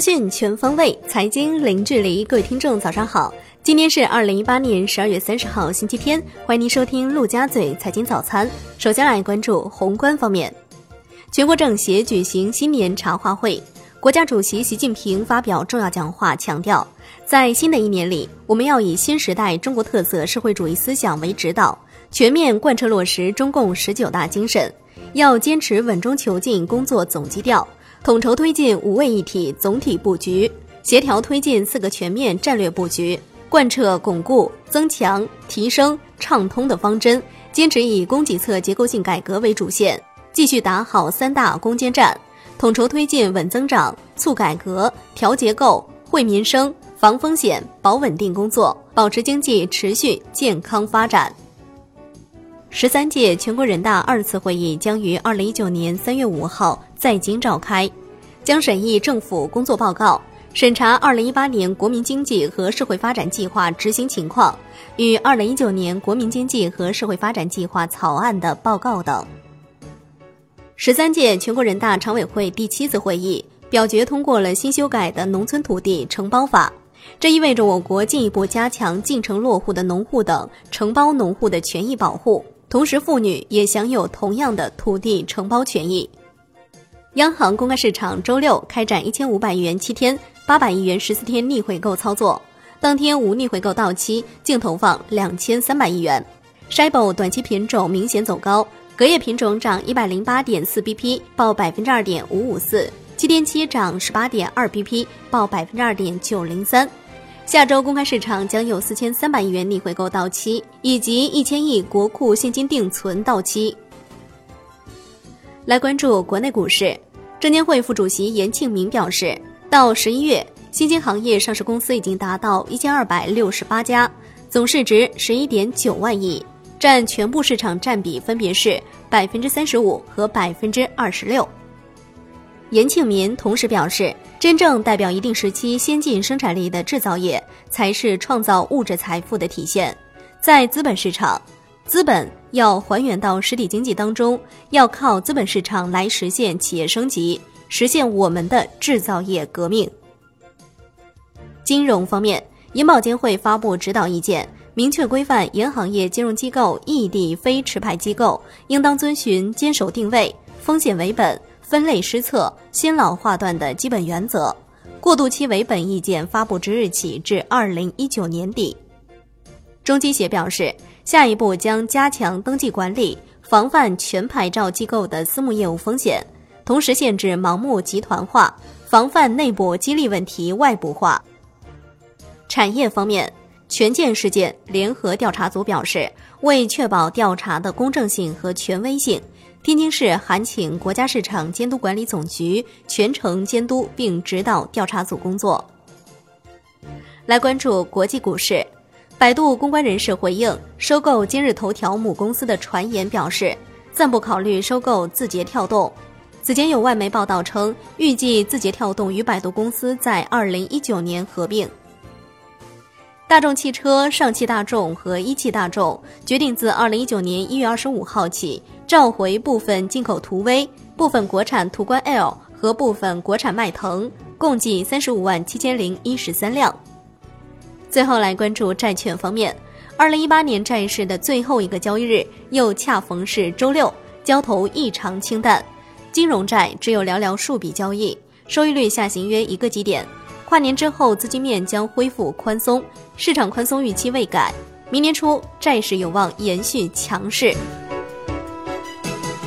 资讯全方位，财经零距离。各位听众，早上好！今天是二零一八年十二月三十号，星期天。欢迎您收听陆家嘴财经早餐。首先来关注宏观方面，全国政协举行新年茶话会，国家主席习近平发表重要讲话，强调，在新的一年里，我们要以新时代中国特色社会主义思想为指导，全面贯彻落实中共十九大精神，要坚持稳中求进工作总基调。统筹推进五位一体总体布局，协调推进四个全面战略布局，贯彻巩固、增强、提升、畅通的方针，坚持以供给侧结构性改革为主线，继续打好三大攻坚战，统筹推进稳增长、促改革、调结构、惠民生、防风险、保稳定工作，保持经济持续健康发展。十三届全国人大二次会议将于二零一九年三月五号在京召开，将审议政府工作报告，审查二零一八年国民经济和社会发展计划执行情况与二零一九年国民经济和社会发展计划草案的报告等。十三届全国人大常委会第七次会议表决通过了新修改的《农村土地承包法》，这意味着我国进一步加强进城落户的农户等承包农户的权益保护。同时，妇女也享有同样的土地承包权益。央行公开市场周六开展一千五百亿元七天、八百亿元十四天逆回购操作，当天无逆回购到期，净投放两千三百亿元。SHIBO 短期品种明显走高，隔夜品种涨一百零八点四 BP，报百分之二点五五四；七天期涨十八点二 BP，报百分之二点九零三。下周公开市场将有四千三百亿元逆回购到期，以及一千亿国库现金定存到期。来关注国内股市，证监会副主席严庆明表示，到十一月，新兴行业上市公司已经达到一千二百六十八家，总市值十一点九万亿，占全部市场占比分别是百分之三十五和百分之二十六。严庆民同时表示，真正代表一定时期先进生产力的制造业，才是创造物质财富的体现。在资本市场，资本要还原到实体经济当中，要靠资本市场来实现企业升级，实现我们的制造业革命。金融方面，银保监会发布指导意见，明确规范银行业金融机构异地非持牌机构应当遵循坚守定位、风险为本。分类施策、新老划断的基本原则，过渡期为本意见发布之日起至二零一九年底。中基协表示，下一步将加强登记管理，防范全牌照机构的私募业务风险，同时限制盲目集团化，防范内部激励问题外部化。产业方面，权健事件联合调查组表示，为确保调查的公正性和权威性。天津市函请国家市场监督管理总局全程监督并指导调查组工作。来关注国际股市，百度公关人士回应收购今日头条母公司的传言表示，暂不考虑收购字节跳动。此前有外媒报道称，预计字节跳动与百度公司在二零一九年合并。大众汽车、上汽大众和一汽大众决定自二零一九年一月二十五号起。召回部分进口途威、部分国产途观 L 和部分国产迈腾，共计三十五万七千零一十三辆。最后来关注债券方面，二零一八年债市的最后一个交易日又恰逢是周六，交投异常清淡，金融债只有寥寥数笔交易，收益率下行约一个基点。跨年之后，资金面将恢复宽松，市场宽松预期未改，明年初债市有望延续强势。